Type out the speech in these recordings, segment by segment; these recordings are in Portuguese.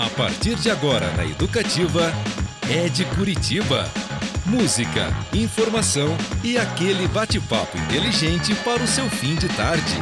A partir de agora na Educativa, é de Curitiba. Música, informação e aquele bate-papo inteligente para o seu fim de tarde.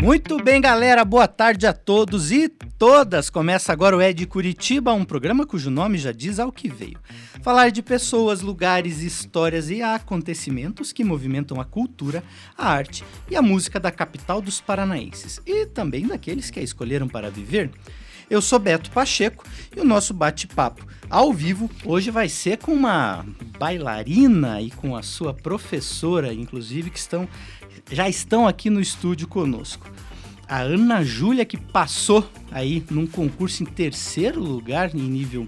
Muito bem, galera. Boa tarde a todos e todas. Começa agora o Ed Curitiba, um programa cujo nome já diz ao que veio. Falar de pessoas, lugares, histórias e acontecimentos que movimentam a cultura, a arte e a música da capital dos paranaenses e também daqueles que a escolheram para viver. Eu sou Beto Pacheco e o nosso bate-papo ao vivo hoje vai ser com uma bailarina e com a sua professora, inclusive, que estão já estão aqui no estúdio conosco. A Ana Júlia, que passou aí num concurso em terceiro lugar em nível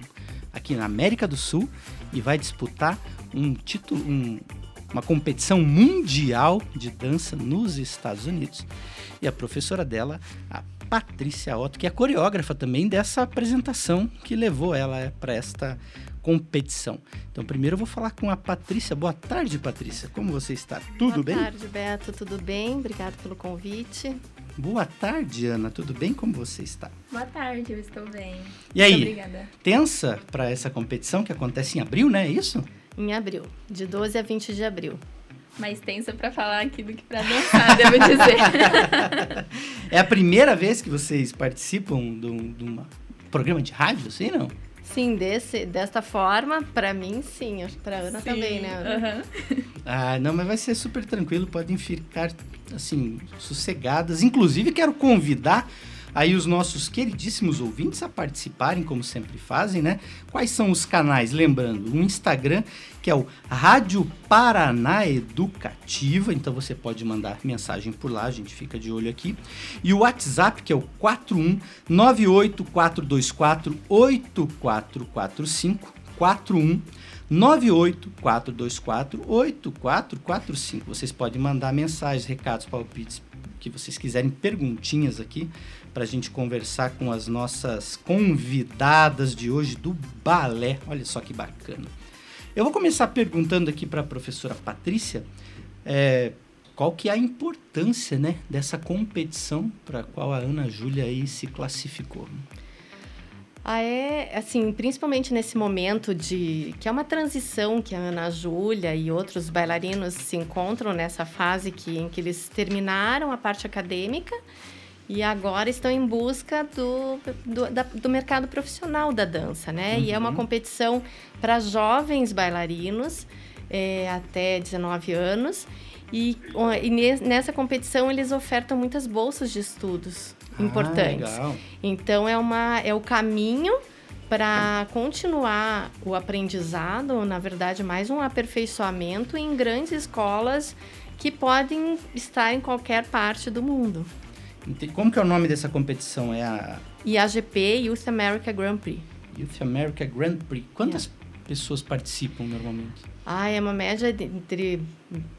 aqui na América do Sul e vai disputar um título, um, uma competição mundial de dança nos Estados Unidos. E a professora dela, a Patrícia Otto, que é coreógrafa também dessa apresentação que levou ela para esta competição. Então, primeiro eu vou falar com a Patrícia. Boa tarde, Patrícia. Como você está? Tudo Boa bem? Boa tarde, Beto. Tudo bem? Obrigado pelo convite. Boa tarde, Ana. Tudo bem? Como você está? Boa tarde, eu estou bem. E aí? Muito obrigada. Tensa para essa competição que acontece em abril, né? É isso? Em abril, de 12 a 20 de abril. Mais tensa para falar aqui do que para dançar, devo dizer. é a primeira vez que vocês participam de um, de um programa de rádio, assim, não? Sim, desse, desta forma, para mim, sim. Acho que para Ana sim, também, né? Ana? Uhum. Ah, não, mas vai ser super tranquilo. Podem ficar, assim, sossegadas. Inclusive, quero convidar aí os nossos queridíssimos ouvintes a participarem, como sempre fazem, né? Quais são os canais? Lembrando, o Instagram, que é o Rádio Paraná Educativa, então você pode mandar mensagem por lá, a gente fica de olho aqui. E o WhatsApp, que é o 41984248445, 41 984248445. Vocês podem mandar mensagens, recados, palpites que vocês quiserem, perguntinhas aqui para a gente conversar com as nossas convidadas de hoje do balé. Olha só que bacana. Eu vou começar perguntando aqui para a professora Patrícia é, qual que é a importância né, dessa competição para a qual a Ana Júlia aí se classificou. Ah, é, assim, principalmente nesse momento de que é uma transição que a Ana Júlia e outros bailarinos se encontram nessa fase que, em que eles terminaram a parte acadêmica e agora estão em busca do, do, da, do mercado profissional da dança, né? Uhum. E é uma competição para jovens bailarinos é, até 19 anos. E, e, nessa competição eles ofertam muitas bolsas de estudos importantes. Legal. Então é, uma, é o caminho para continuar o aprendizado, na verdade, mais um aperfeiçoamento em grandes escolas que podem estar em qualquer parte do mundo. Como que é o nome dessa competição? É a IAGP Youth America Grand Prix. Youth America Grand Prix. Quantas yeah. pessoas participam normalmente? Ah, é uma média de, entre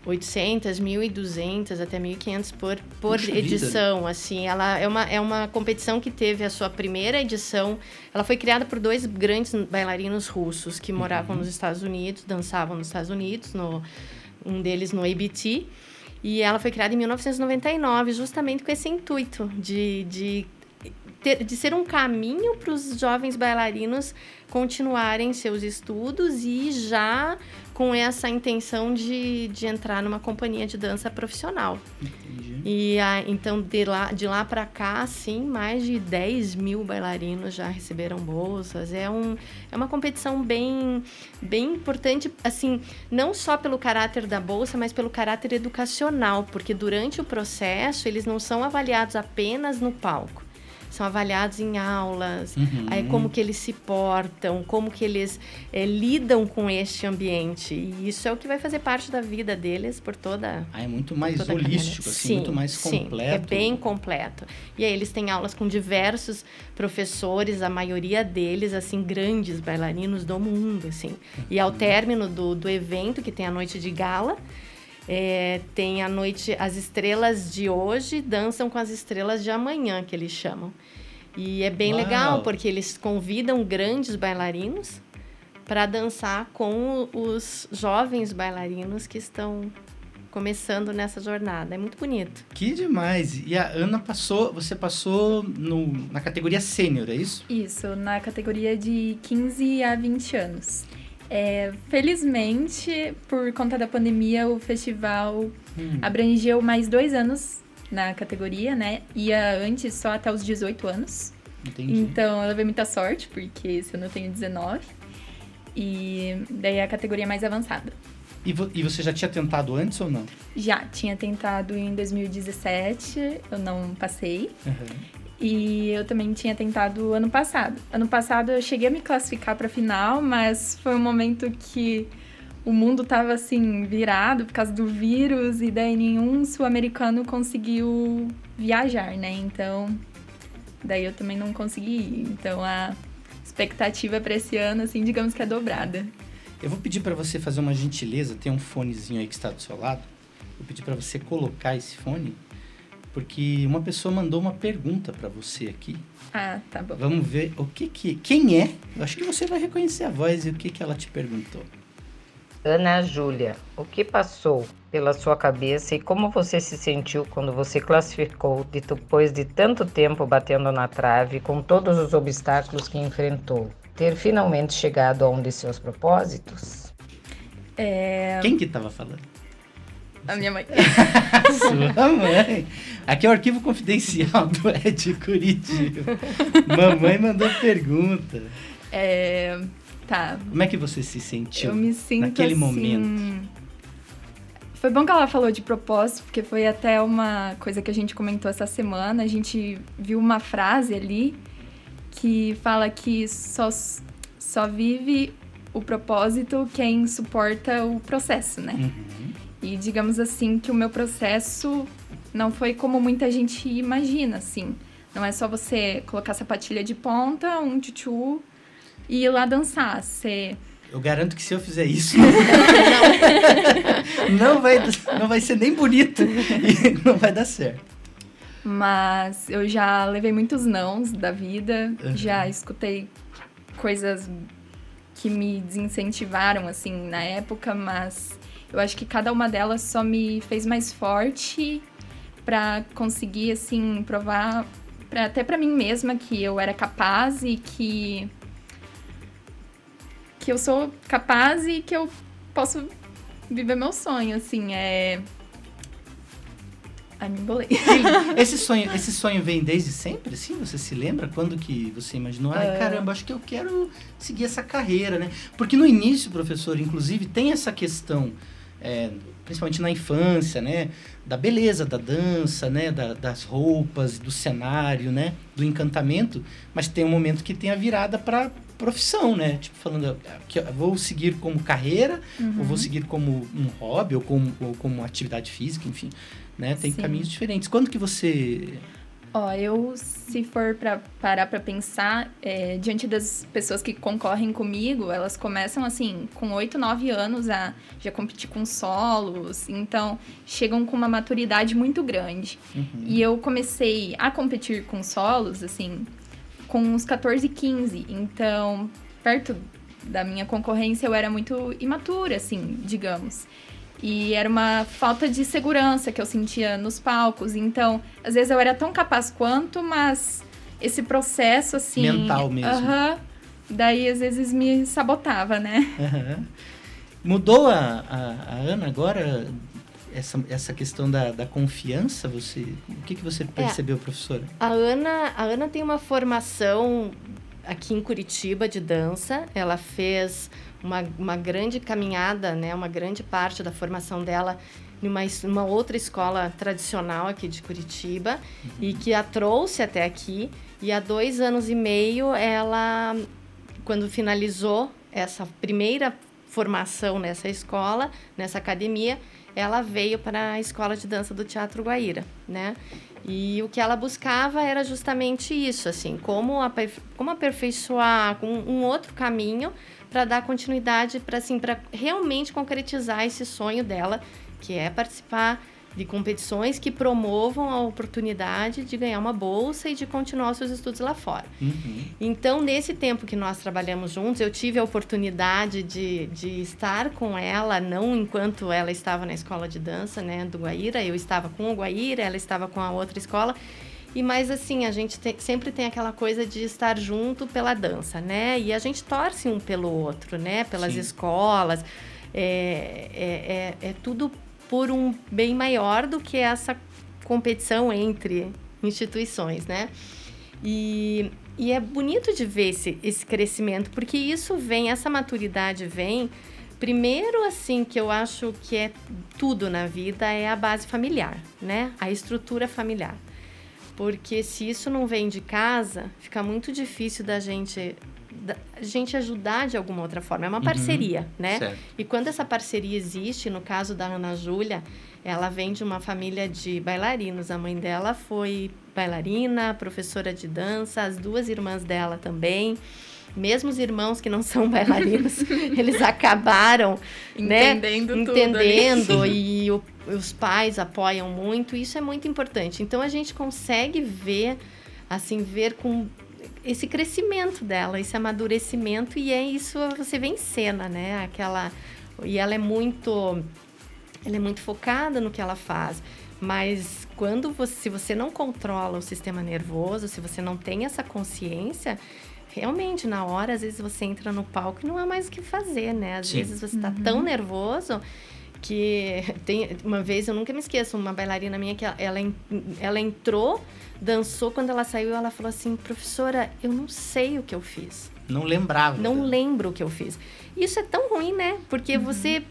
800, 1.200 até 1.500 por, por edição, vida. assim. Ela é uma, é uma competição que teve a sua primeira edição. Ela foi criada por dois grandes bailarinos russos que moravam uhum. nos Estados Unidos, dançavam nos Estados Unidos, no, um deles no ABT. E ela foi criada em 1999, justamente com esse intuito de, de, ter, de ser um caminho para os jovens bailarinos continuarem seus estudos e já com essa intenção de, de entrar numa companhia de dança profissional. Entendi. E a, então, de lá, de lá para cá, sim, mais de 10 mil bailarinos já receberam bolsas. É, um, é uma competição bem, bem importante, assim, não só pelo caráter da bolsa, mas pelo caráter educacional, porque durante o processo eles não são avaliados apenas no palco são avaliados em aulas, uhum. aí como que eles se portam, como que eles é, lidam com este ambiente. E isso é o que vai fazer parte da vida deles por toda. Ah, é muito mais holístico, assim, sim, muito mais completo. Sim, é bem completo. E aí eles têm aulas com diversos professores, a maioria deles, assim, grandes bailarinos do mundo, assim. E ao uhum. término do, do evento, que tem a noite de gala, é, tem a noite, as estrelas de hoje dançam com as estrelas de amanhã, que eles chamam. E é bem Uau. legal, porque eles convidam grandes bailarinos para dançar com os jovens bailarinos que estão começando nessa jornada. É muito bonito. Que demais! E a Ana passou, você passou no, na categoria sênior, é isso? Isso, na categoria de 15 a 20 anos. É, felizmente, por conta da pandemia, o festival hum. abrangeu mais dois anos na categoria, né? Ia antes só até os 18 anos. Entendi. Então, eu levei muita sorte, porque ano eu tenho 19. E daí é a categoria mais avançada. E, vo e você já tinha tentado antes ou não? Já, tinha tentado em 2017, eu não passei. Uhum. E eu também tinha tentado ano passado. Ano passado eu cheguei a me classificar para final, mas foi um momento que o mundo tava assim virado por causa do vírus e daí nenhum sul-americano conseguiu viajar, né? Então, daí eu também não consegui ir. Então a expectativa para esse ano assim, digamos que é dobrada. Eu vou pedir para você fazer uma gentileza, tem um fonezinho aí que está do seu lado. Vou pedir para você colocar esse fone, porque uma pessoa mandou uma pergunta para você aqui. Ah, tá bom. Vamos ver o que que quem é. Eu acho que você vai reconhecer a voz e o que que ela te perguntou. Ana Júlia, o que passou pela sua cabeça e como você se sentiu quando você classificou depois de tanto tempo batendo na trave com todos os obstáculos que enfrentou? ter finalmente chegado a um de seus propósitos? É... Quem que estava falando? A minha mãe. Sua mãe. Aqui é o arquivo confidencial do Ed Curitiba. Mamãe mandou pergunta. É... Tá. Como é que você se sentiu Eu me sinto naquele assim... momento? Foi bom que ela falou de propósito, porque foi até uma coisa que a gente comentou essa semana. A gente viu uma frase ali que fala que só, só vive o propósito quem suporta o processo, né? Uhum. E digamos assim que o meu processo não foi como muita gente imagina, assim. Não é só você colocar sapatilha de ponta, um tchutchu e ir lá dançar. Você... Eu garanto que se eu fizer isso, não, vai, não vai ser nem bonito e não vai dar certo. Mas eu já levei muitos nãos da vida, uhum. já escutei coisas que me desincentivaram, assim, na época, mas eu acho que cada uma delas só me fez mais forte para conseguir, assim, provar pra, até para mim mesma que eu era capaz e que que eu sou capaz e que eu posso viver meu sonho, assim, é Ai, me embolei. esse sonho, esse sonho vem desde sempre, assim? Você se lembra quando que você imaginou? Ai, é. caramba, acho que eu quero seguir essa carreira, né? Porque no início, professor, inclusive, tem essa questão, é, principalmente na infância, né? Da beleza da dança, né? Da, das roupas, do cenário, né? Do encantamento. Mas tem um momento que tem a virada para profissão, né? Tipo, falando que vou seguir como carreira, uhum. ou vou uhum. seguir como um hobby, ou como, ou como atividade física, enfim né? Tem Sim. caminhos diferentes. Quando que você Ó, eu, se for para parar para pensar, é, diante das pessoas que concorrem comigo, elas começam assim, com 8, 9 anos a já competir com solos, então chegam com uma maturidade muito grande. Uhum. E eu comecei a competir com solos, assim, com uns 14, 15, então, perto da minha concorrência, eu era muito imatura, assim, digamos. E era uma falta de segurança que eu sentia nos palcos. Então, às vezes eu era tão capaz quanto, mas esse processo, assim. Mental mesmo. Uh -huh, daí, às vezes, me sabotava, né? Uh -huh. Mudou a, a, a, Ana agora? Essa, essa questão da, da confiança, você, o que, que você é. percebeu, é, professora? A Ana, a Ana tem uma formação aqui em Curitiba de dança. Ela fez uma, uma grande caminhada, né, uma grande parte da formação dela numa uma outra escola tradicional aqui de Curitiba uhum. e que a trouxe até aqui. E há dois anos e meio, ela, quando finalizou essa primeira formação nessa escola, nessa academia, ela veio para a escola de dança do Teatro Guaíra, né? E o que ela buscava era justamente isso, assim, como, como aperfeiçoar um, um outro caminho para dar continuidade, para assim, realmente concretizar esse sonho dela, que é participar de competições que promovam a oportunidade de ganhar uma bolsa e de continuar seus estudos lá fora. Uhum. Então, nesse tempo que nós trabalhamos juntos, eu tive a oportunidade de, de estar com ela, não enquanto ela estava na escola de dança, né, do Guaíra, eu estava com o Guaíra, ela estava com a outra escola. E mais assim, a gente tem, sempre tem aquela coisa de estar junto pela dança, né? E a gente torce um pelo outro, né? Pelas Sim. escolas. É, é, é, é tudo por um bem maior do que essa competição entre instituições, né? E, e é bonito de ver esse, esse crescimento, porque isso vem, essa maturidade vem. Primeiro, assim, que eu acho que é tudo na vida é a base familiar, né? A estrutura familiar. Porque se isso não vem de casa, fica muito difícil da gente da gente ajudar de alguma outra forma. É uma uhum. parceria, né? Certo. E quando essa parceria existe, no caso da Ana Júlia, ela vem de uma família de bailarinos. A mãe dela foi bailarina, professora de dança, as duas irmãs dela também. Mesmo os irmãos que não são bailarinos, eles acabaram entendendo, né, entendendo e o, os pais apoiam muito. Isso é muito importante. Então a gente consegue ver, assim, ver com esse crescimento dela, esse amadurecimento e é isso você vê em cena, né? Aquela e ela é muito ela é muito focada no que ela faz. Mas quando você, se você não controla o sistema nervoso, se você não tem essa consciência, realmente na hora às vezes você entra no palco e não há mais o que fazer, né? Às Sim. vezes você está uhum. tão nervoso que tem uma vez eu nunca me esqueço uma bailarina minha que ela, ela entrou dançou quando ela saiu ela falou assim professora eu não sei o que eu fiz. Não lembrava não lembro o que eu fiz. Isso é tão ruim né? Porque uhum. você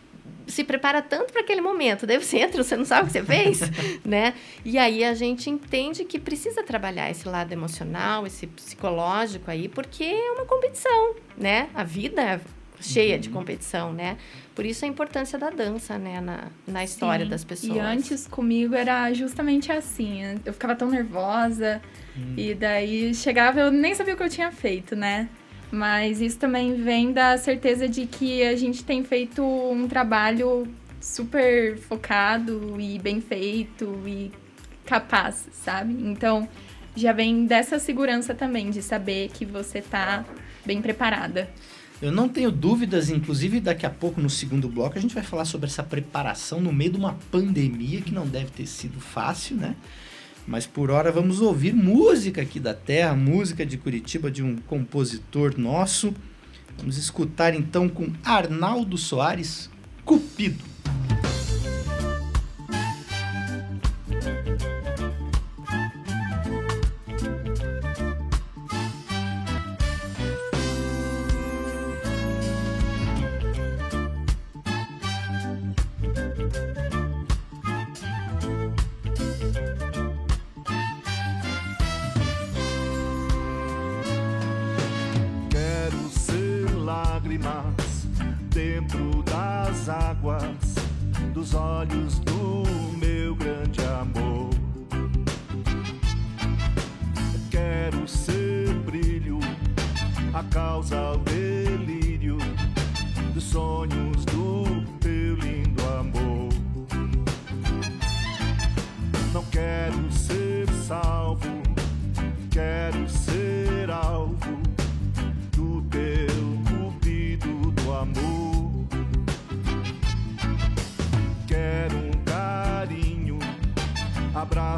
se prepara tanto para aquele momento daí você entra você não sabe o que você fez né? E aí a gente entende que precisa trabalhar esse lado emocional esse psicológico aí porque é uma competição né? A vida é cheia uhum. de competição né por isso a importância da dança, né, na, na história Sim. das pessoas. E antes comigo era justamente assim. Eu ficava tão nervosa hum. e daí chegava eu nem sabia o que eu tinha feito, né? Mas isso também vem da certeza de que a gente tem feito um trabalho super focado e bem feito e capaz, sabe? Então, já vem dessa segurança também de saber que você tá bem preparada. Eu não tenho dúvidas, inclusive daqui a pouco no segundo bloco a gente vai falar sobre essa preparação no meio de uma pandemia que não deve ter sido fácil, né? Mas por hora vamos ouvir música aqui da terra, música de Curitiba de um compositor nosso. Vamos escutar então com Arnaldo Soares, Cupido.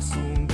Estar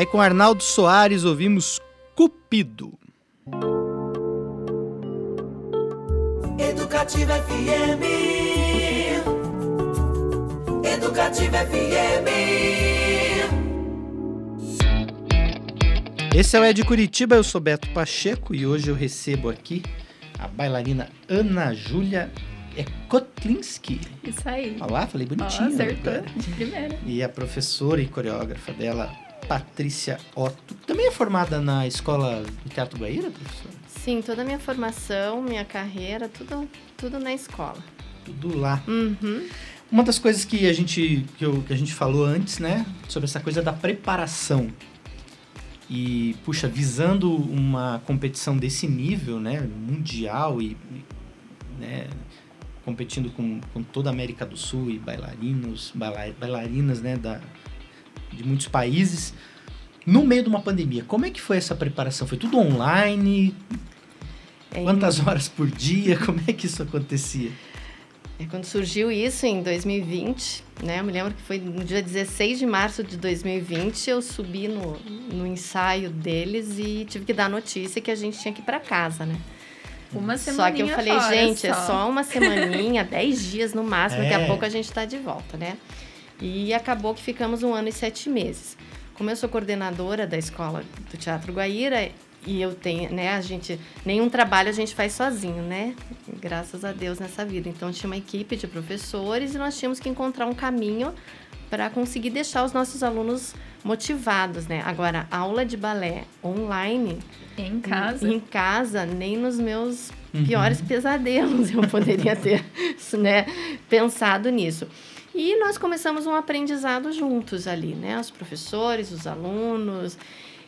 Aí com Arnaldo Soares ouvimos Cupido. Educativa FM. Educativa FM. Esse é o Ed Curitiba, eu sou Beto Pacheco e hoje eu recebo aqui a bailarina Ana Júlia Ekotlinski. Isso aí. Olha lá, falei bonitinho. acertou né? de primeira. E a professora e coreógrafa dela, Patrícia Otto. Também é formada na escola de Teatro Guaíra, professora? Sim, toda a minha formação, minha carreira, tudo, tudo na escola. Tudo lá. Uhum. Uma das coisas que a gente que, eu- que a gente falou antes, né, sobre essa coisa da preparação e puxa, visando uma competição desse nível, né, mundial e, né, competindo com, com toda a América do Sul e bailarinos, baila- bailarinas, né, da, de muitos países, no meio de uma pandemia. Como é que foi essa preparação? Foi tudo online? É, Quantas horas por dia? Como é que isso acontecia? É, quando surgiu isso em 2020, né? Eu me lembro que foi no dia 16 de março de 2020, eu subi no, no ensaio deles e tive que dar a notícia que a gente tinha que ir para casa, né? Uma Só semana que eu falei, gente, é só uma semaninha, 10 dias no máximo, daqui É. a pouco a gente tá de volta, né? E acabou que ficamos um ano e sete meses. Como eu sou coordenadora da escola do Teatro Guaíra, e eu tenho, né, a gente, nenhum trabalho a gente faz sozinho, né? Graças a Deus nessa vida. Então tinha uma equipe de professores e nós tínhamos que encontrar um caminho para conseguir deixar os nossos alunos motivados, né? Agora, aula de balé online Em casa. em casa, nem nos meus Uhum. piores pesadelos eu poderia ter né, pensado nisso. E nós começamos um aprendizado juntos ali, né? Os professores, os alunos.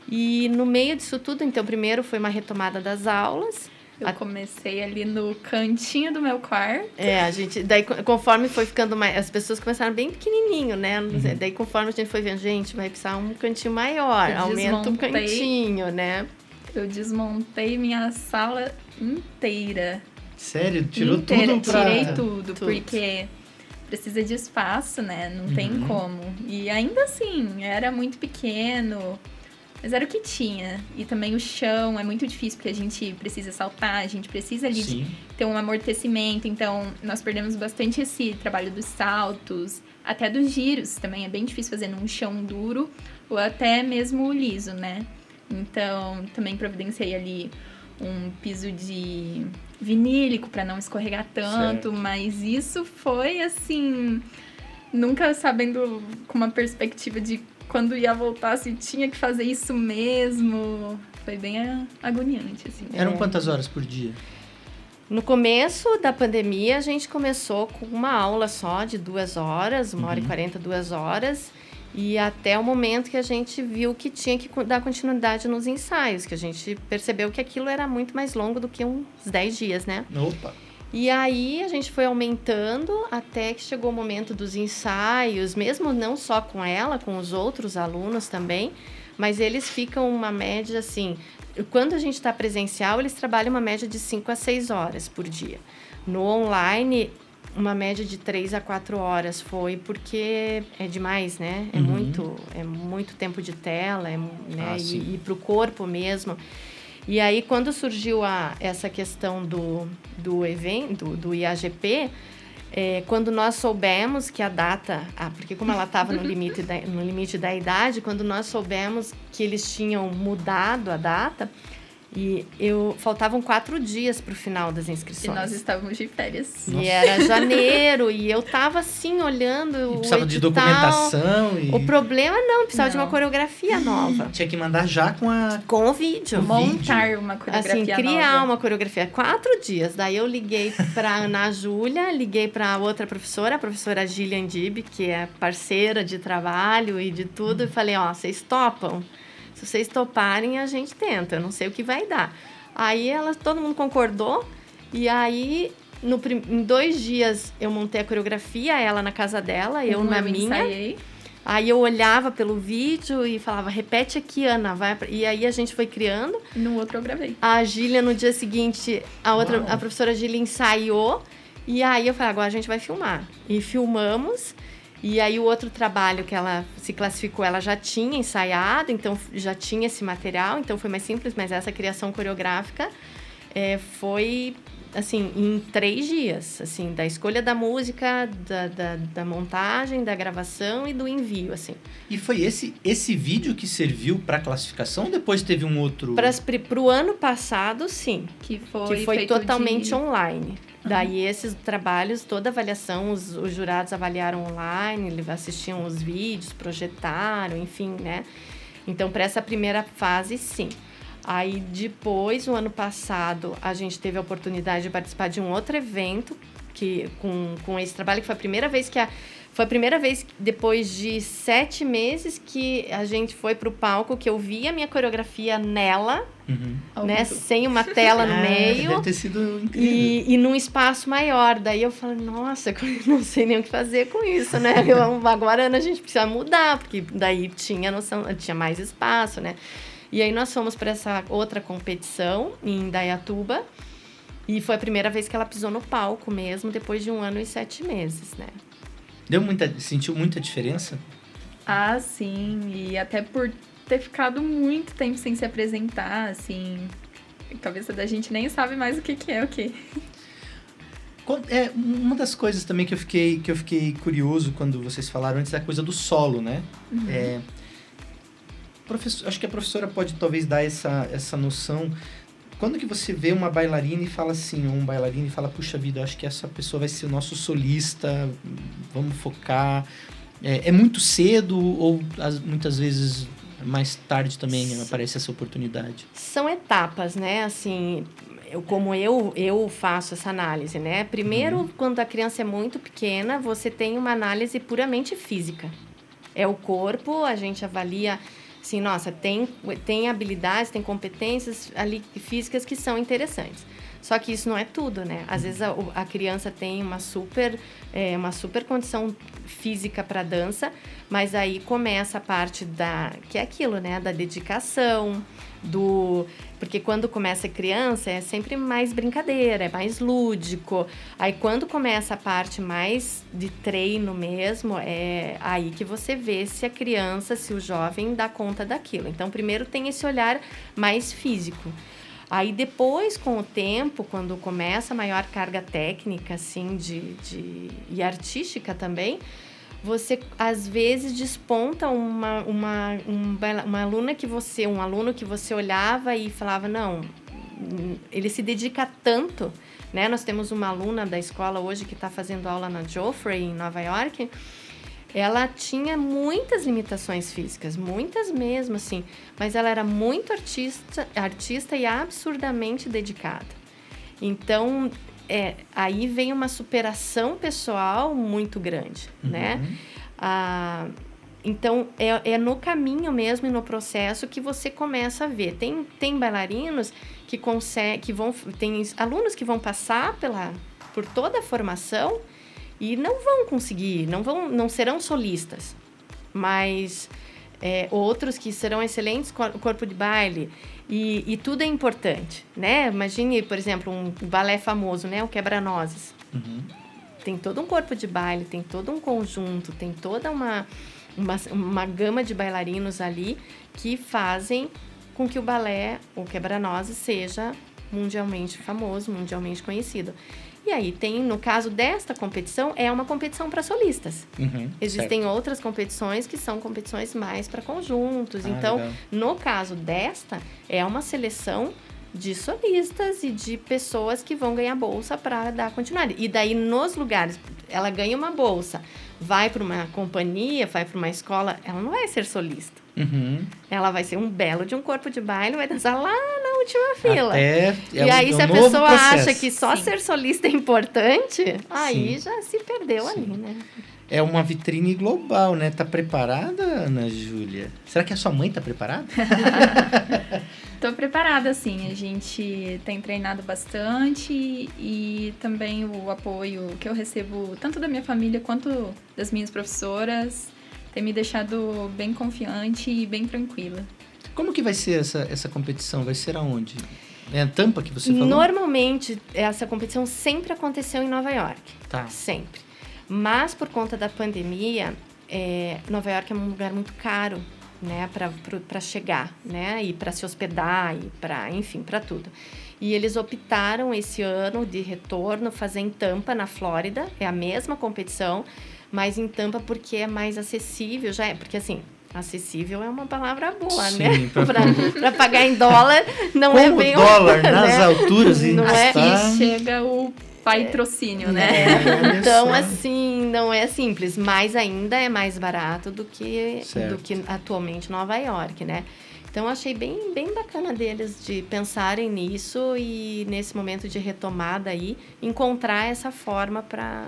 E no meio disso tudo, então, primeiro foi uma retomada das aulas. Eu A- comecei ali no cantinho do meu quarto. É, a gente, daí co- conforme foi ficando mais, as pessoas começaram bem pequenininho, né? Daí conforme a gente foi vendo, gente, vai precisar um cantinho maior, Eu aumenta o desmontei. cantinho, né? Eu desmontei minha sala inteira. Sério? Tirou inteira. tudo pra... Tirei tudo, Tudo. porque precisa de espaço, né? Não tem Uhum. como. E ainda assim, era muito pequeno. Mas era o que tinha. E também o chão é muito difícil, porque a gente precisa saltar, a gente precisa ali ter um amortecimento. Então, nós perdemos bastante esse trabalho dos saltos, até dos giros também. É bem difícil fazer num chão duro ou até mesmo liso, né? Então, também providenciei ali um piso de vinílico para não escorregar tanto, Certo. mas isso foi assim, nunca sabendo com uma perspectiva de quando ia voltar se tinha que fazer isso mesmo. Foi bem agoniante assim. Eram É. quantas horas por dia? No começo da pandemia, a gente começou com uma aula só de duas horas, uma hora e quarenta, duas horas. E até o momento que a gente viu que tinha que dar continuidade nos ensaios, que a gente percebeu que aquilo era muito mais longo do que uns 10 dias, né? Opa. E aí a gente foi aumentando até que chegou o momento dos ensaios, mesmo não só com ela, com os outros alunos também, mas eles ficam uma média assim. Quando a gente está presencial, eles trabalham uma média de 5 a 6 horas por dia. No online, uma média de 3 a 4 horas foi porque é demais, né? É Uhum. muito, é muito tempo de tela, é, né? Ah, e, e para o corpo mesmo. E aí, quando surgiu a, essa questão do, do evento, do, do IAGP, é, quando nós soubemos que a data, ah, porque como ela estava no limite, da, no limite da idade, quando nós soubemos que eles tinham mudado a data, e eu faltavam quatro dias para o final das E inscrições. nós estávamos de férias. E era janeiro, e eu tava assim, olhando E o precisava de edital. documentação e. O problema não, precisava de Não. uma coreografia nova. Tinha que mandar já com a. Com o vídeo. Montar uma coreografia Assim, criar nova. uma coreografia. Quatro dias. Daí eu liguei pra Ana Júlia, liguei pra outra professora, a professora Gillian Dib, que é parceira de trabalho e de tudo, e falei, ó, vocês topam? Se vocês toparem, a gente tenta. Eu não sei o que vai dar. Aí ela, todo mundo concordou, e aí... No, em dois dias eu montei a coreografia, ela na casa dela, eu Um na eu minha. ensaiei. Aí eu olhava pelo vídeo e falava, repete aqui, Ana, vai. pra-" E aí a gente foi criando. No outro eu gravei. A Gília, no dia seguinte, a outra, Uau. a professora Gília ensaiou. E aí eu falei, agora a gente vai filmar. E filmamos. E aí o outro trabalho que ela se classificou, ela já tinha ensaiado, então já tinha esse material, então foi mais simples, mas essa criação coreográfica é, foi assim, em três dias, assim, da escolha da música, da, da, da montagem, da gravação e do envio, assim. E foi esse esse vídeo que serviu pra classificação ou depois teve um outro. Para o ano passado, sim. Que foi, que foi totalmente de... online. Daí esses trabalhos, toda avaliação, os, os jurados avaliaram online, eles assistiam os vídeos, projetaram, enfim, né? Então, para essa primeira fase, sim. Aí depois, o ano passado, a gente teve a oportunidade de participar de um outro evento que com, com esse trabalho, que foi a primeira vez que a. Foi a primeira vez, depois de sete meses, que a gente foi para o palco, que eu vi a minha coreografia nela, Uhum. né? vivo. Sem uma tela no Ah, meio. Deve ter sido incrível. E, e num espaço maior. Daí eu falei, nossa, eu não sei nem o que fazer com isso, né? Eu, agora a gente precisa mudar, porque daí tinha noção, tinha mais espaço, né? E aí nós fomos para essa outra competição em Dayatuba. E foi a primeira vez que ela pisou no palco mesmo, depois de um ano e sete meses, né? Deu muita. Sentiu muita diferença? Ah, sim. E até por ter ficado muito tempo sem se apresentar, assim. A cabeça da gente nem sabe mais o que, que é o que. Quando- É, uma das coisas também que eu fiquei, que eu fiquei curioso quando vocês falaram antes é a coisa do solo, né? É, professor, acho que a professora pode talvez dar essa, essa noção. Quando que você vê uma bailarina e fala assim, ou um bailarino e fala, puxa vida, acho que essa pessoa vai ser o nosso solista, vamos focar. É, é muito cedo ou as- muitas vezes mais tarde também aparece essa oportunidade? São etapas, né? Assim, eu, como eu, eu faço essa análise, né? Primeiro, quando a criança é muito pequena, você tem uma análise puramente física. É o corpo, a gente avalia, assim, nossa, tem, tem habilidades, tem competências ali físicas que são interessantes. Só que isso não é tudo, né? Às vezes a, a criança tem uma super, é, uma super condição física para dança, mas aí começa a parte da que é aquilo, né? Da dedicação, do porque quando começa criança é sempre mais brincadeira, é mais lúdico. Aí quando começa a parte mais de treino mesmo, é aí que você vê se a criança, se o jovem dá conta daquilo. Então primeiro tem esse olhar mais físico. Aí depois, com o tempo, quando começa a maior carga técnica, assim, de, de, e artística também, você às vezes desponta uma, uma, um uma aluna que você, um aluno que você olhava e falava, não, ele se dedica tanto, né? Nós temos uma aluna da escola hoje que está fazendo aula na Joffrey, em Nova York, ela tinha muitas limitações físicas, muitas mesmo, assim, mas ela era muito artista, artista e absurdamente dedicada. Então, é, aí vem uma superação pessoal muito grande, né? Uhum. Ah, então, é, é no caminho mesmo e no processo que você começa a ver. Tem, tem bailarinos que conseguem, que vão, tem alunos que vão passar pela, por toda a formação e não vão conseguir, não vão, não serão solistas, mas é, outros que serão excelentes cor- corpo de baile e, e tudo é importante, né? Imagine, por exemplo, um balé famoso, né? O quebra-nozes Uhum. tem todo um corpo de baile, tem todo um conjunto, tem toda uma, uma, uma gama de bailarinos ali que fazem com que o balé, o quebra-nozes, seja mundialmente famoso, mundialmente conhecido. E aí tem, no caso desta competição, é uma competição para solistas. Uhum. Existem outras competições que são competições mais para conjuntos. Ah, então, legal. no caso desta, é uma seleção de solistas e de pessoas que vão ganhar bolsa para dar continuidade. E daí, nos lugares, ela ganha uma bolsa, vai para uma companhia, vai para uma escola, ela não vai ser solista. Uhum. Ela vai ser um belo de um corpo de baile, vai dançar lá na última fila. Até é e um- aí, é um se a pessoa processo. acha que só Sim. ser solista é importante, aí Sim. já se perdeu ali, Sim. né? É uma vitrine global, né? Tá preparada, Ana Júlia? Será que a sua mãe tá preparada? Tô preparada, sim. A gente tem treinado bastante e também o apoio que eu recebo tanto da minha família quanto das minhas professoras tem me deixado bem confiante e bem tranquila. Como que vai ser essa, essa competição? Vai ser aonde? É a Tampa que você falou? Normalmente, essa competição sempre aconteceu em Nova York. Tá. Sempre. Mas, por conta da pandemia, é, Nova York é um lugar muito caro, né? Para chegar, né? E para se hospedar, e para, enfim, para tudo. E eles optaram esse ano de retorno fazer em Tampa, na Flórida. É a mesma competição, mas em Tampa porque é mais acessível. Já é, porque assim... Acessível é uma palavra boa, Sim, né? pra- Para pagar em dólar não é o bem dólar nas né? alturas e Não é está... Aqui chega o patrocínio, né? É, olha Então, assim, não é simples, mas ainda é mais barato do que, Certo. do que atualmente Nova York, né? Então, achei bem, bem bacana deles de pensarem nisso e, nesse momento de retomada aí, encontrar essa forma para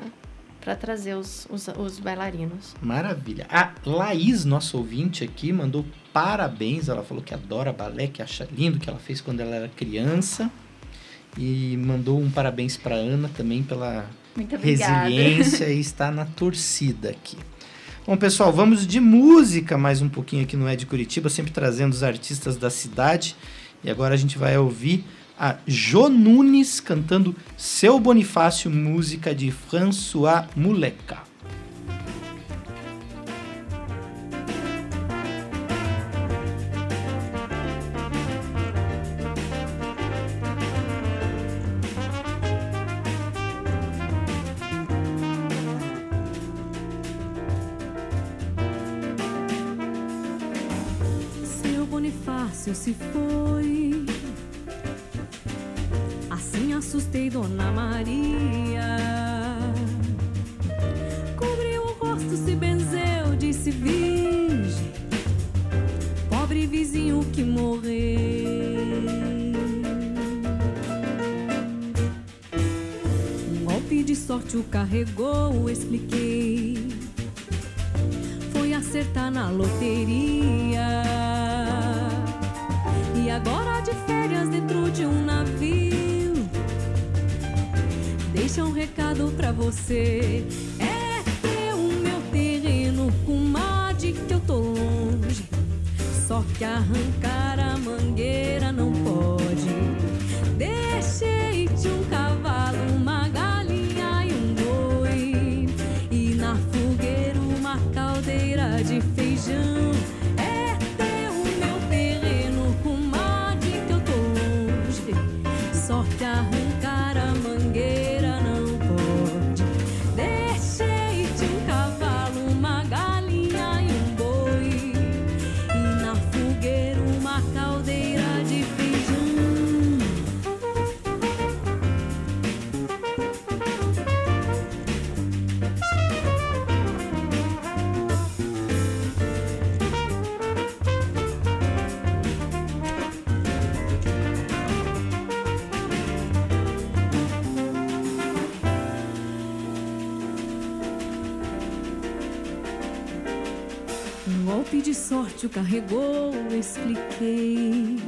trazer os, os, os bailarinos. Maravilha. A Laís, nossa ouvinte aqui, mandou parabéns. Ela falou que adora balé, que acha lindo que ela fez quando ela era criança. E mandou um parabéns para Ana também pela resiliência e está na torcida aqui. Bom, pessoal, vamos de música mais um pouquinho aqui no É de Curitiba, sempre trazendo os artistas da cidade. E agora a gente vai ouvir a Jo Nunes cantando Seu Bonifácio, música de François Muleca. Seu Bonifácio se foi. Só que arrancar a mangueira não sorte o carregou, expliquei.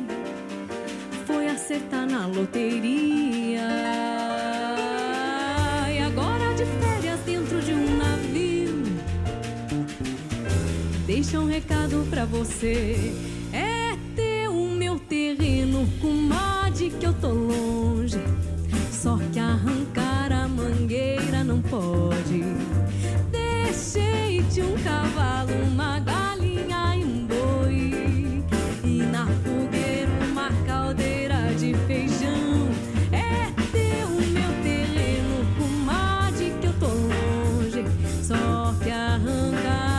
Foi acertar na loteria. E agora de férias dentro de um navio. Deixa um recado pra você. É teu o meu terreno, comadre, que eu tô longe. Só que arrancar a mangueira não pode. Deixei-te um cavalo, uma galinha Que arrancar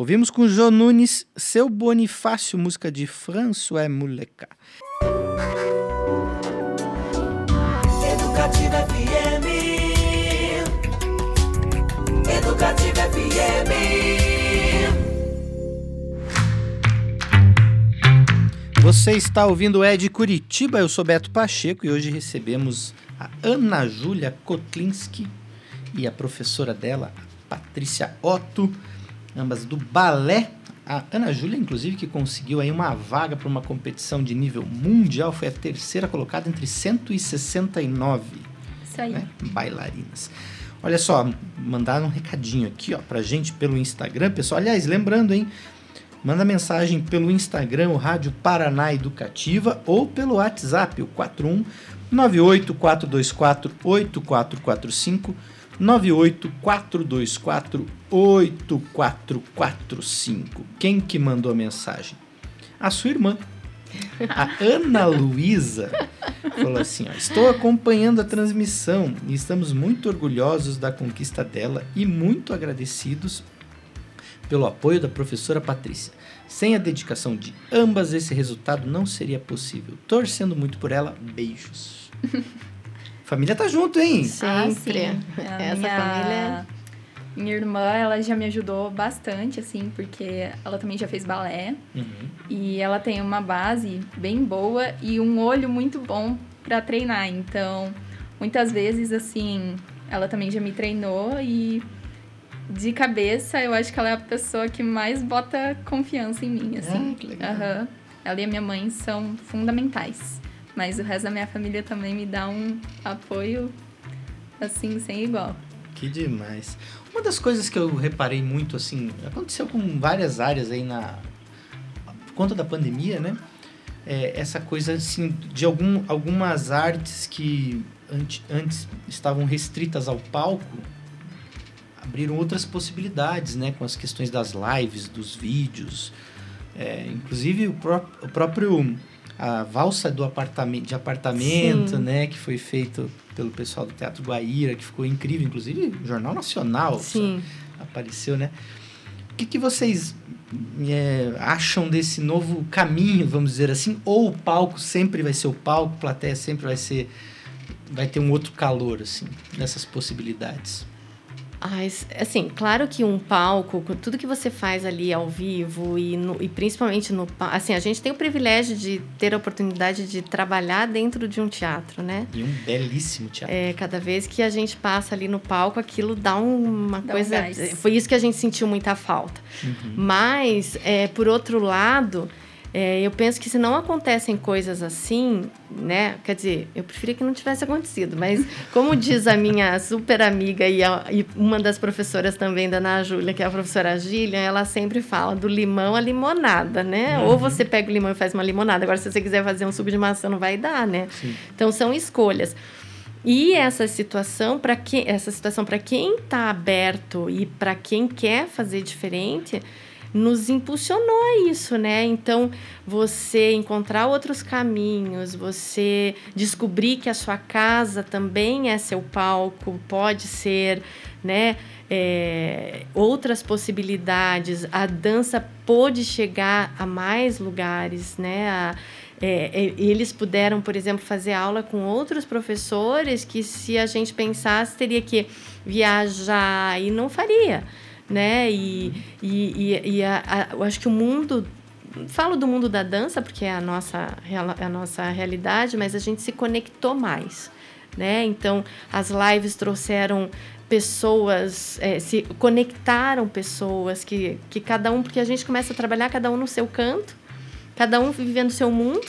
Ouvimos com Jô Nunes, Seu Bonifácio, música de François Muleca. Educativa FM. Educativa FM. Você está ouvindo o Ed Curitiba, eu sou Beto Pacheco e hoje recebemos a Ana Júlia Kotlinski e a professora dela, a Patrícia Otto, ambas do balé. A Ana Júlia, inclusive, que conseguiu aí uma vaga para uma competição de nível mundial, foi a terceira colocada entre 169 Isso aí. né, bailarinas. Olha só, mandaram um recadinho aqui, ó, pra gente pelo Instagram, pessoal. Aliás, lembrando, hein, manda mensagem pelo Instagram, o Rádio Paraná Educativa, ou pelo WhatsApp, o 41 98424 8445 98424 8445. Quem que mandou a mensagem? A sua irmã. A Ana Luísa falou assim: ó, Estou acompanhando a transmissão e estamos muito orgulhosos da conquista dela e muito agradecidos pelo apoio da professora Patrícia. Sem a dedicação de ambas, esse resultado não seria possível. Torcendo muito por ela, beijos. Família tá junto, hein? Sempre. Ah, Essa minha- família. Minha irmã, ela já me ajudou bastante, assim, porque ela também já fez balé. Uhum. E ela tem uma base bem boa e um olho muito bom pra treinar. Então, muitas vezes, assim, ela também já me treinou e de cabeça eu acho que ela é a pessoa que mais bota confiança em mim, assim. Ah, que legal. Aham. Ela e a minha mãe são fundamentais. Mas o resto da minha família também me dá um apoio, assim, sem igual. Que demais. Uma das coisas que eu reparei muito, assim, aconteceu com várias áreas aí na. Por conta da pandemia, né? É, essa coisa, assim, de algum, algumas artes que ante- antes estavam restritas ao palco abriram outras possibilidades, né? Com as questões das lives, dos vídeos. É, inclusive o, pró- o próprio a valsa do apartamento de apartamento, Sim. né, que foi feito pelo pessoal do Teatro Guaíra, que ficou incrível, inclusive o Jornal Nacional Sim. apareceu, né? O que, que vocês é, acham desse novo caminho, vamos dizer assim? Ou o palco sempre vai ser o palco, a plateia sempre vai ser vai ter um outro calor assim, dessas possibilidades. Ah, assim, claro que um palco, com tudo que você faz ali ao vivo e, no- e principalmente no palco. Assim, a gente tem o privilégio de ter a oportunidade de trabalhar dentro de um teatro, né? E um belíssimo teatro. É, cada vez que a gente passa ali no palco, aquilo dá uma Dá um coisa. gás. foi isso que a gente sentiu muita falta. Uhum. Mas, é, por outro lado, É, eu penso que se não acontecem coisas assim, né? Quer dizer, eu preferia que não tivesse acontecido, mas como diz a minha super amiga e, a- e uma das professoras também da Ana Júlia, que é a professora Gillian, ela sempre fala do limão à limonada, né? Ou você pega o limão e faz uma limonada. Agora, se você quiser fazer um suco de maçã, não vai dar, né? Sim. Então são escolhas. E essa situação para quem essa situação para quem está aberto e para quem quer fazer diferente nos impulsionou a isso, né? Então você encontrar outros caminhos, você descobrir que a sua casa também é seu palco, pode ser, né? é, outras possibilidades. A dança pôde chegar a mais lugares, né? A- é, é, eles puderam, por exemplo, fazer aula com outros professores que, se a gente pensasse, teria que viajar e não faria, né? E, e, e, a- a- eu acho que o mundo falo do mundo da dança porque é a nossa é a nossa realidade, mas a gente se conectou mais, né? Então as lives trouxeram pessoas, eh, se conectaram pessoas que, que cada um, porque a gente começa a trabalhar cada um no seu canto, cada um vivendo o seu mundo,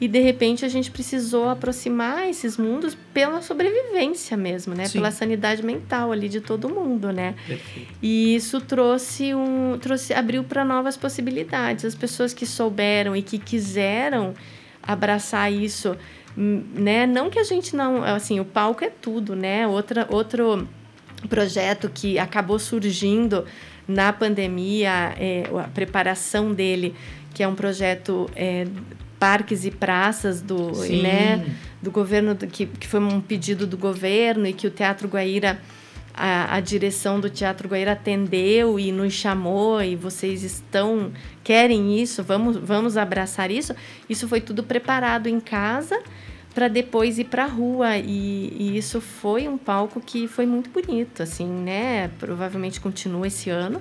e de repente a gente precisou aproximar esses mundos pela sobrevivência mesmo, né? Sim. Pela sanidade mental ali de todo mundo, né? Perfeito. E isso trouxe um, trouxe, abriu para novas possibilidades. As pessoas que souberam e que quiseram abraçar isso, hum, né? Não que a gente não, assim, o palco é tudo, né? Outra, outro projeto que acabou surgindo na pandemia, é, a preparação dele, que é um projeto é, Parques e Praças do, Sim. né? do governo, que, que foi um pedido do governo e que o Teatro Guaíra, a, a direção do Teatro Guaíra atendeu e nos chamou e vocês estão, querem isso, vamos, vamos abraçar isso. Isso foi tudo preparado em casa para depois ir para a rua e, e isso foi um palco que foi muito bonito, assim, né? Provavelmente continua esse ano.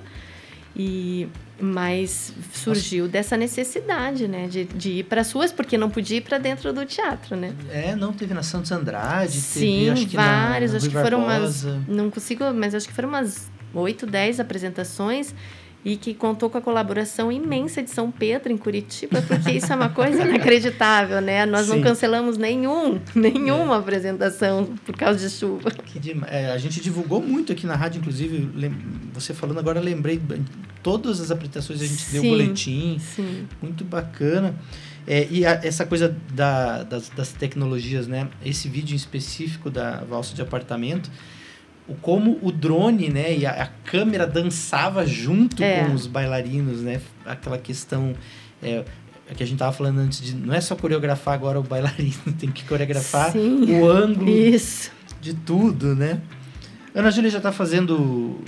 E mas surgiu dessa necessidade, né, de, de ir para as ruas porque não podia ir para dentro do teatro, né? É, não, teve na Santos Andrade, Sim, teve, acho que vários, na, acho que foram umas, não consigo, mas acho que foram umas 8, 10 apresentações e que contou com a colaboração imensa de São Pedro em Curitiba, porque isso é uma coisa inacreditável, né? Nós Sim. não cancelamos nenhum, nenhuma apresentação por causa de chuva. Que é, a gente divulgou muito aqui na rádio, inclusive, lem- você falando agora, lembrei, todas as apresentações a gente deu Sim. boletim, Sim. muito bacana. É, e a- essa coisa da- das, das tecnologias, né? Esse vídeo em específico da valsa de apartamento, o como o drone, né, e a, a câmera dançava junto É. com os bailarinos, né? Aquela questão é, que a gente tava falando antes de não é só coreografar agora o bailarino, tem que coreografar Sim. o ângulo Isso. de tudo, né? Ana Júlia já tá fazendo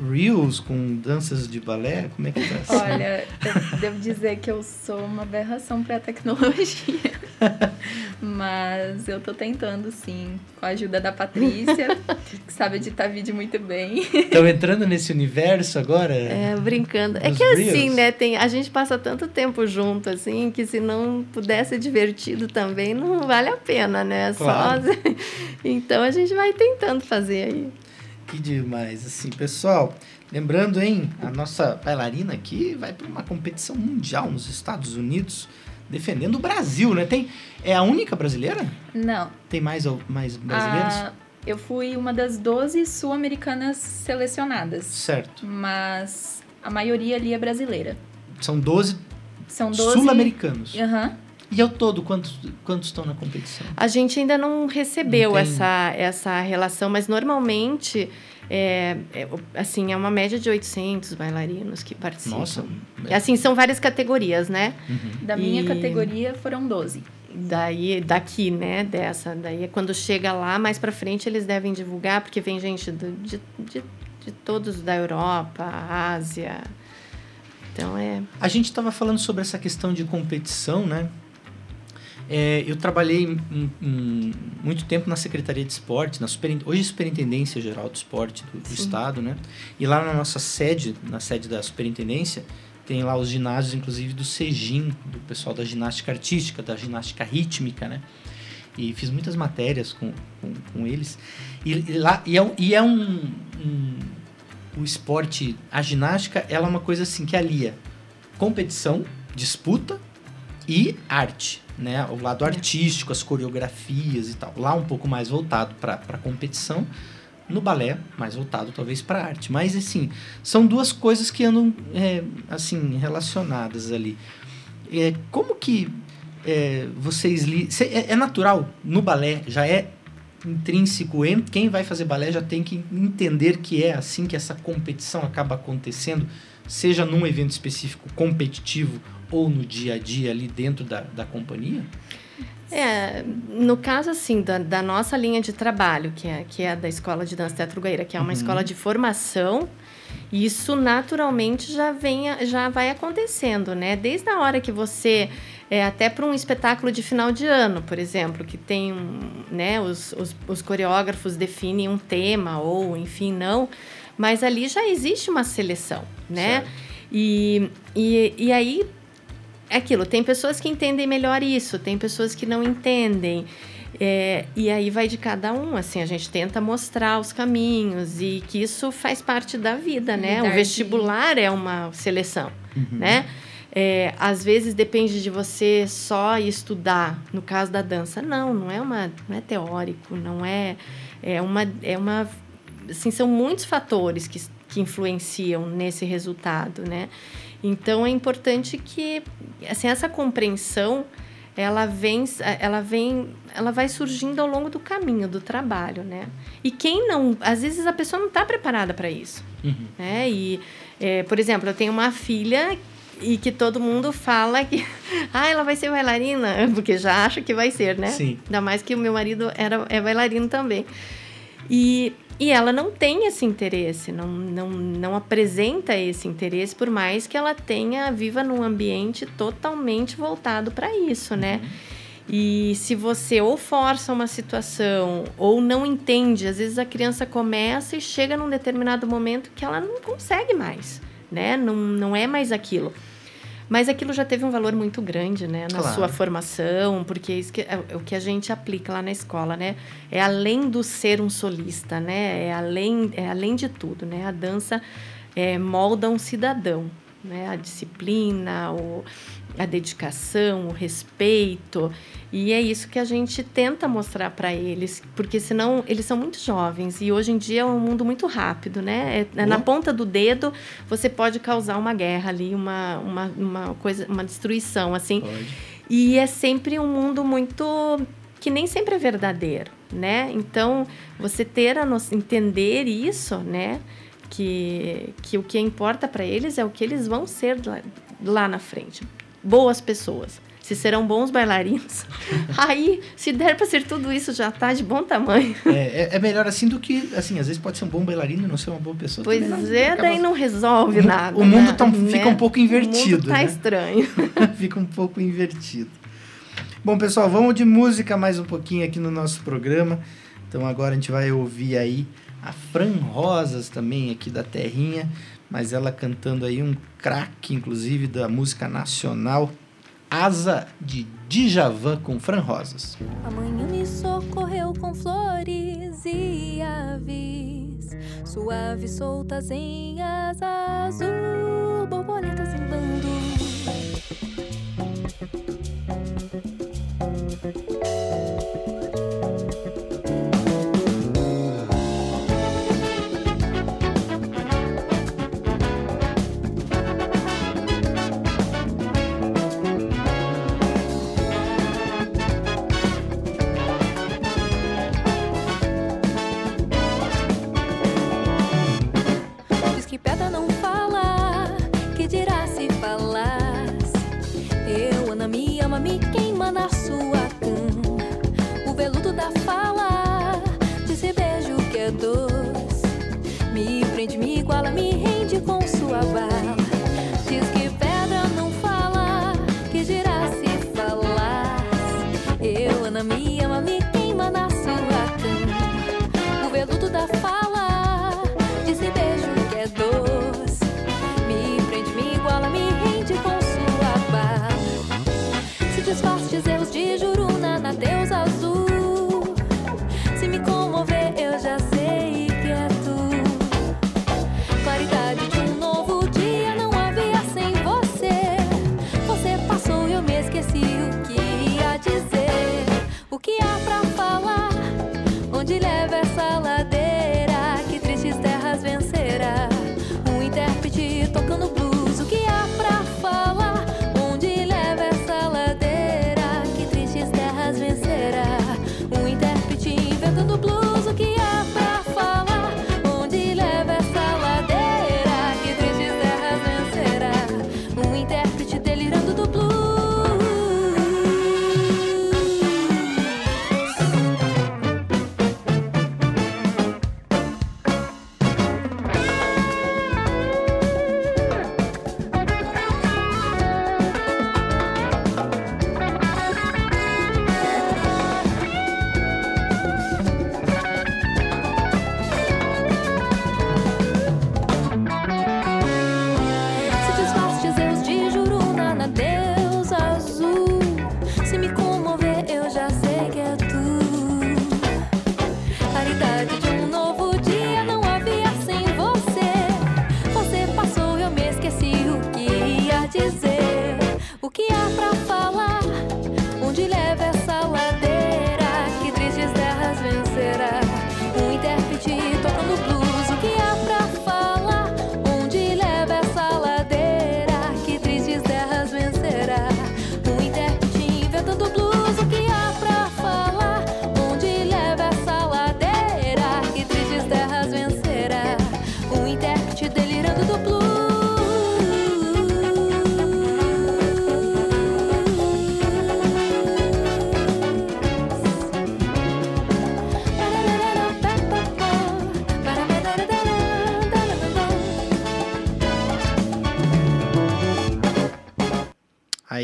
reels com danças de balé? Como é que tá? Olha, eu devo dizer que eu sou uma aberração para a tecnologia. Mas eu tô tentando, sim, com a ajuda da Patrícia, que sabe editar vídeo muito bem. Estão entrando nesse universo agora? É, brincando. É que assim, Reels. né, tem, a gente passa tanto tempo junto, assim, que se não puder ser divertido também, não vale a pena, né? Claro. Só... Então a gente vai tentando fazer aí. Que demais, assim, pessoal. Lembrando, hein, a nossa bailarina aqui vai para uma competição mundial nos Estados Unidos, defendendo o Brasil, né? Tem, é a única brasileira? Não, Tem mais, mais brasileiros? a- eu fui uma das 12 sul-americanas selecionadas, Certo. mas a maioria ali é brasileira. São 12, São 12... sul-americanos. Aham. E ao todo, quantos, quantos estão na competição? A gente ainda não recebeu Não essa, essa relação, mas normalmente, é, é, assim, é uma média de 800 bailarinos que participam. Nossa. Assim, são várias categorias, né? Uhum. Da minha E- categoria foram 12. Daí, daqui, né, dessa. Daí, é quando chega lá, mais pra frente, eles devem divulgar, porque vem gente do- de, de, de todos da Europa, Ásia. Então, é... A gente estava falando sobre essa questão de competição, né? É, eu trabalhei em- em muito tempo na Secretaria de Esporte, na superin- hoje Superintendência Geral do Esporte do, do. Estado, né? E lá na nossa sede, na sede da Superintendência, tem lá os ginásios, inclusive do CEGIM, do pessoal da ginástica artística, da ginástica rítmica, né? E fiz muitas matérias com, com, com eles. E, e lá, e é, um- e é um, um- O esporte, a ginástica, ela é uma coisa assim que alia competição, disputa e arte, né? O lado artístico, as coreografias e tal. Lá um pouco mais voltado para a competição, no balé mais voltado talvez para arte. Mas assim, são duas coisas que andam é, assim relacionadas ali. É, como que é, vocês li... é, é natural no balé já é intrínseco em quem vai fazer balé já tem que entender que é assim que essa competição acaba acontecendo, seja num evento específico competitivo ou no dia a dia ali dentro da, da companhia? É, no caso, assim, da, da nossa linha de trabalho, que é, que é da Escola de Dança Teatro Gaíra, que é uma Uhum. escola de formação, isso naturalmente já, vem, já vai acontecendo, né? Desde a hora que você, é, até para um espetáculo de final de ano, por exemplo, que tem, um, né, os, os, os coreógrafos definem um tema, ou enfim, não, mas ali já existe uma seleção, né? Certo. E, e, e aí é aquilo, tem pessoas que entendem melhor isso, tem pessoas que não entendem. É, e aí vai de cada um, assim, a gente tenta mostrar os caminhos e que isso faz parte da vida, né? Lidar O vestibular é uma seleção, né? É, às vezes depende de você só estudar, no caso da dança. Não, não é uma, não é teórico, não é, é uma, é uma, assim, são muitos fatores que, que influenciam nesse resultado, né? Então é importante que assim essa compreensão ela vem ela vem ela vai surgindo ao longo do caminho do trabalho, né? E quem não, às vezes a pessoa não está preparada para isso, Uhum. né? E é, por exemplo, eu tenho uma filha e que todo mundo fala que ah, ela vai ser bailarina, porque já acha que vai ser, né? Sim. Ainda mais que o meu marido era, é bailarino também. E, e ela não tem esse interesse, não, não, não apresenta esse interesse, por mais que ela tenha, viva num ambiente totalmente voltado para isso, né? E se você ou força uma situação ou não entende, às vezes a criança começa e chega num determinado momento que ela não consegue mais, né? Não, não é mais aquilo. Mas aquilo já teve um valor muito grande, né? Na Claro. sua formação, porque isso que é o que a gente aplica lá na escola, né? É além do ser um solista, né? É além, é além de tudo, né? A dança é, molda um cidadão, né? A disciplina, o, a dedicação, o respeito. E é isso que a gente tenta mostrar para eles, porque senão eles são muito jovens e hoje em dia é um mundo muito rápido, né? É- é na Boa. ponta do dedo você pode causar uma guerra ali, uma, uma, uma coisa, uma destruição, assim. Pode. E é sempre um mundo muito que nem sempre é verdadeiro, né? Então, você ter a no... entender isso, né? Que, que o que importa para eles é o que eles vão ser lá, lá na frente. Boas pessoas. Se serão bons bailarinos. Aí, se der para ser tudo isso, já tá de bom tamanho. É, é- é melhor assim do que, assim, às vezes pode ser um bom bailarino e não ser uma boa pessoa. Pois também, é, acaba- daí não resolve O nada. o mundo né? tá fica um pouco O invertido, mundo tá né? estranho. fica um pouco invertido. Bom, pessoal, vamos de música mais um pouquinho aqui no nosso programa. Então agora a gente vai ouvir aí a Fran Rosas também aqui da Terrinha, mas ela cantando aí um craque, inclusive, da música nacional, Asa de Djavan com Fran Rosas. Amanhã me socorreu com flores e aves suaves soltas em asa azul, borboletas em bando.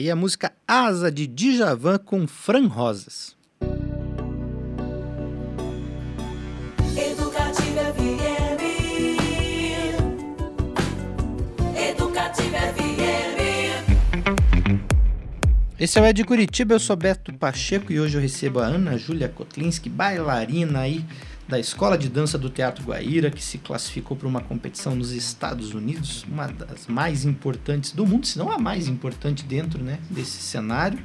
Aí a música Asa de Djavan com Fran Rosas. Educativa FM. Educativa FM. Esse é o Ed Curitiba, eu sou Beto Pacheco e hoje eu recebo a Ana Júlia Kotlinski, bailarina aí da Escola de Dança do Teatro Guaíra, que se classificou para uma competição nos Estados Unidos, uma das mais importantes do mundo, se não a mais importante dentro né, desse cenário.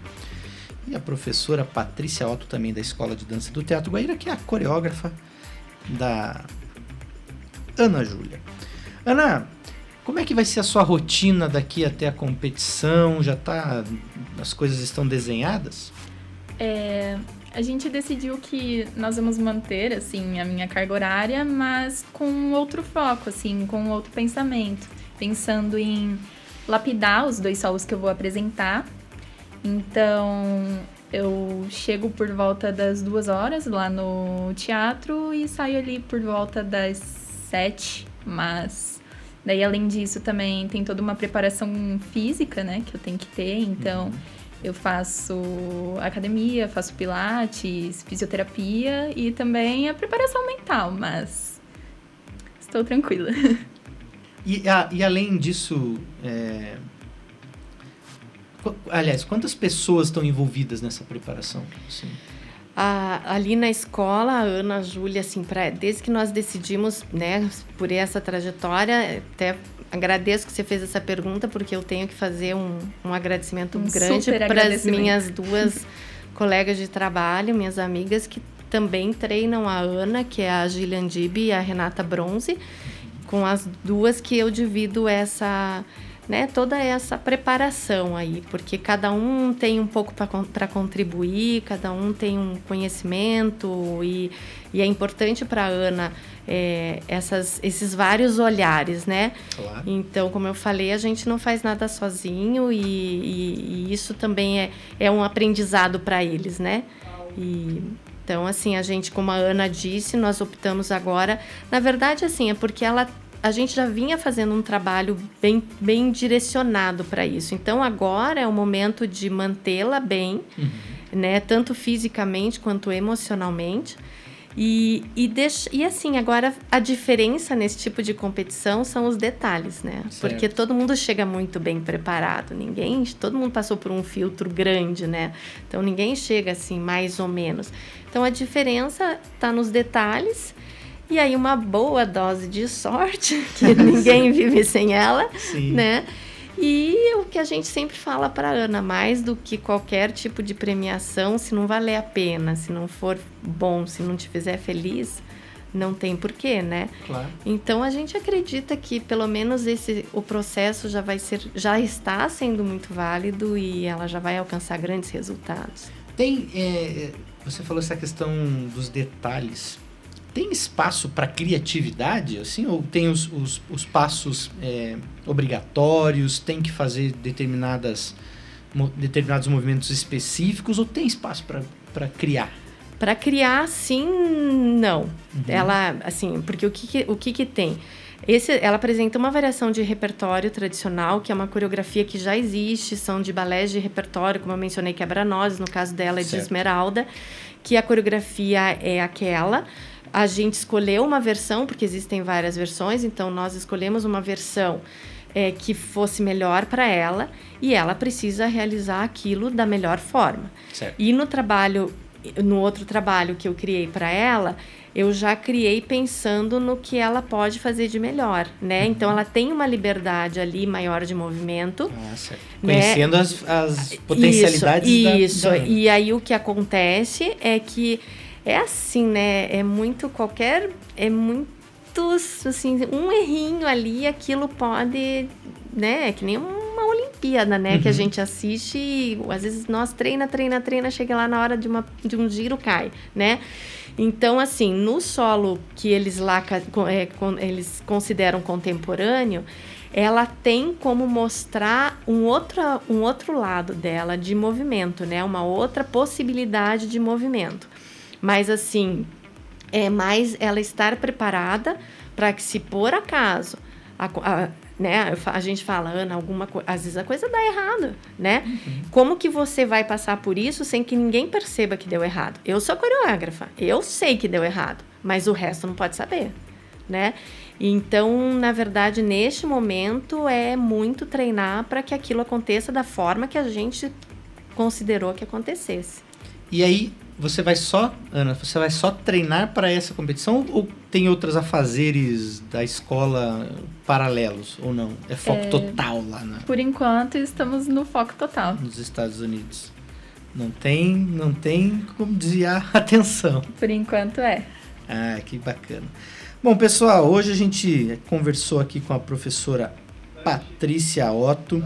E a professora Patrícia Otto, também da Escola de Dança do Teatro Guaíra, que é a coreógrafa da Ana Júlia. Ana, como é que vai ser a sua rotina daqui até a competição? Já tá. As coisas estão desenhadas? É, a gente decidiu que nós vamos manter, assim, a minha carga horária, mas com outro foco, assim, com outro pensamento. Pensando em lapidar os dois solos que eu vou apresentar. Então, eu chego por volta das duas horas lá no teatro e saio ali por volta das sete, mas... Daí, além disso, também tem toda uma preparação física, né, que eu tenho que ter, então... Eu faço academia, faço pilates, fisioterapia e também a preparação mental, mas estou tranquila. E, a- e além disso, é, aliás, quantas pessoas estão envolvidas nessa preparação? Assim, A- ali na escola, a Ana, a Júlia, assim, pra, desde que nós decidimos, né, por essa trajetória, até agradeço que você fez essa pergunta, porque eu tenho que fazer um, um agradecimento Um grande para as minhas duas colegas de trabalho, minhas amigas, que também treinam a Ana, que é a Gillian Dib e a Renata Bronze, com as duas que eu divido essa né, toda essa preparação aí, porque cada um tem um pouco para contribuir, cada um tem um conhecimento e, e é importante para a Ana é, essas, esses vários olhares, né? claro. Então, como eu falei, a gente não faz nada sozinho e, e- e isso também é, é um aprendizado para eles, né? E, então, assim, a gente, como a Ana disse, nós optamos agora. Na verdade, assim, é porque ela, a gente já vinha fazendo um trabalho bem, bem direcionado para isso. Então, agora é o momento de mantê-la bem, né? Tanto fisicamente quanto emocionalmente. E, e, deixa, e assim, agora a diferença nesse tipo de competição são os detalhes, né? Certo. Porque todo mundo chega muito bem preparado, ninguém, todo mundo passou por um filtro grande, né? Então ninguém chega assim mais ou menos. Então a diferença está nos detalhes e aí uma boa dose de sorte, que ninguém vive sem ela, Sim. né? E o que a gente sempre fala para Ana, mais do que qualquer tipo de premiação, se não valer a pena, se não for bom, se não te fizer feliz, não tem porquê, né? Claro. Então a gente acredita que pelo menos esse o processo já vai ser já está sendo muito válido e ela já vai alcançar grandes resultados. Tem, é, você falou essa questão dos detalhes. Tem espaço para criatividade, assim, ou tem os, os, os passos é, obrigatórios? Tem que fazer determinadas mo- determinados movimentos específicos ou tem espaço para criar? Para criar, sim, não. Uhum. Ela, assim, porque o que, que- o que, que tem? Esse, ela apresenta uma variação de repertório tradicional, que é uma coreografia que já existe, são de balés de repertório, como eu mencionei, quebra-nozes, no caso dela é de Certo. Esmeralda, que a coreografia é aquela. A gente escolheu uma versão, porque existem várias versões, então nós escolhemos uma versão é, que fosse melhor para ela e ela precisa realizar aquilo da melhor forma. Certo. E no trabalho, no outro trabalho que eu criei para ela, eu já criei pensando no que ela pode fazer de melhor, né? Uhum. Então ela tem uma liberdade ali maior de movimento. Ah, certo. Né? Conhecendo as, as potencialidades isso, da, Isso. da- E aí o que acontece é que é assim, né? É muito qualquer. É muito assim, um errinho ali, aquilo pode. Né? É que nem uma Olimpíada, né? Que a Uhum. gente assiste e às vezes nós treina, treina, treina, chega lá na hora de, uma, de um giro, cai, né? Então, assim, no solo que eles lá é, eles consideram contemporâneo, ela tem como mostrar um outro, um outro lado dela de movimento, né? Uma outra possibilidade de movimento. Mas assim, é mais ela estar preparada para que se por acaso a, a- né, a gente fala, Ana, alguma coisa, às vezes a coisa dá errado, né? Como que você vai passar por isso sem que ninguém perceba que deu errado? Eu sou coreógrafa, eu sei que deu errado, mas o resto não pode saber, né? Então, na verdade, neste momento é muito treinar para que aquilo aconteça da forma que a gente considerou que acontecesse. E aí, você vai só, Ana, você vai só treinar para essa competição ou tem outros afazeres da escola paralelos ou não? É foco total lá na- Por enquanto, estamos no foco total. nos Estados Unidos. Não tem, não tem como desviar a atenção. Por enquanto é. Ah, que bacana. Bom, pessoal, hoje a gente conversou aqui com a professora Patrícia Otto,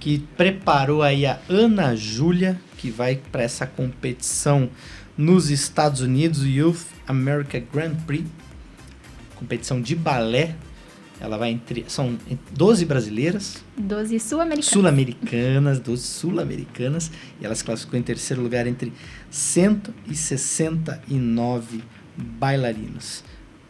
que preparou aí a Ana Júlia, que vai para essa competição nos Estados Unidos, Youth America Grand Prix, competição de balé. Ela vai entre são 12 brasileiras, 12 sul-americanos. sul-americanas, 12 sul-americanas, e ela se classificou em terceiro lugar entre 169 bailarinos.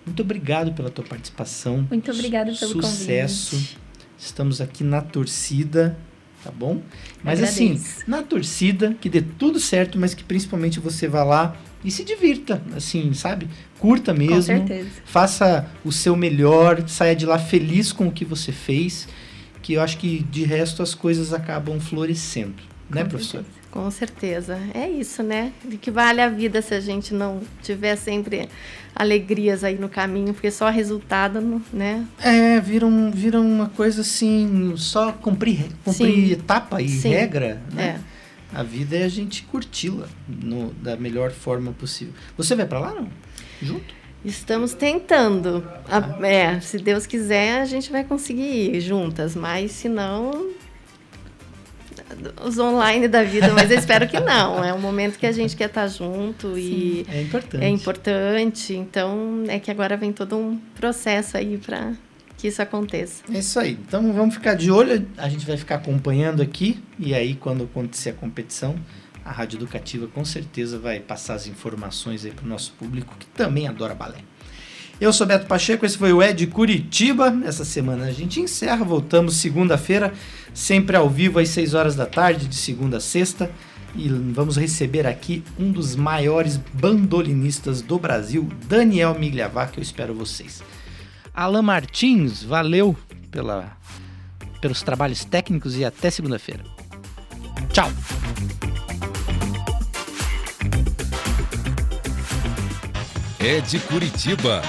Muito obrigado pela tua participação. Muito obrigada pelo Sucesso. convite. Estamos aqui na torcida, tá bom? Mas assim, na torcida, que dê tudo certo, mas que principalmente você vá lá e se divirta, assim, sabe? Curta mesmo Com certeza. faça o seu melhor, saia de lá feliz com o que você fez, que eu acho que de resto as coisas acabam florescendo, né, Com professor? certeza. Com certeza. É isso, né? De que vale a vida se a gente não tiver sempre alegrias aí no caminho, porque só resultado, não- né? É, vira, um, vira uma coisa assim, só cumprir, cumprir Sim. etapa e Sim. regra, né? É. A vida é a gente curti-la da melhor forma possível. Você vai pra lá, não? Junto? Estamos tentando. A- é, se Deus quiser, a gente vai conseguir ir juntas, mas se não. Os online da vida, mas eu espero que não. É um momento que a gente quer estar junto e É importante. é importante. Então, é que agora vem todo um processo aí para que isso aconteça. É isso aí. Então vamos ficar de olho. A gente vai ficar acompanhando aqui. E aí, quando acontecer a competição, a Rádio Educativa com certeza vai passar as informações aí para o nosso público que também adora balé. Eu sou Beto Pacheco, esse foi o Ed Curitiba. Essa semana a gente encerra, voltamos segunda-feira, sempre ao vivo às 6 horas da tarde, de segunda a sexta. E vamos receber aqui um dos maiores bandolinistas do Brasil, Daniel Migliavac. Eu espero vocês. Alan Martins, valeu pela, pelos trabalhos técnicos e até segunda-feira. Tchau! É de Curitiba.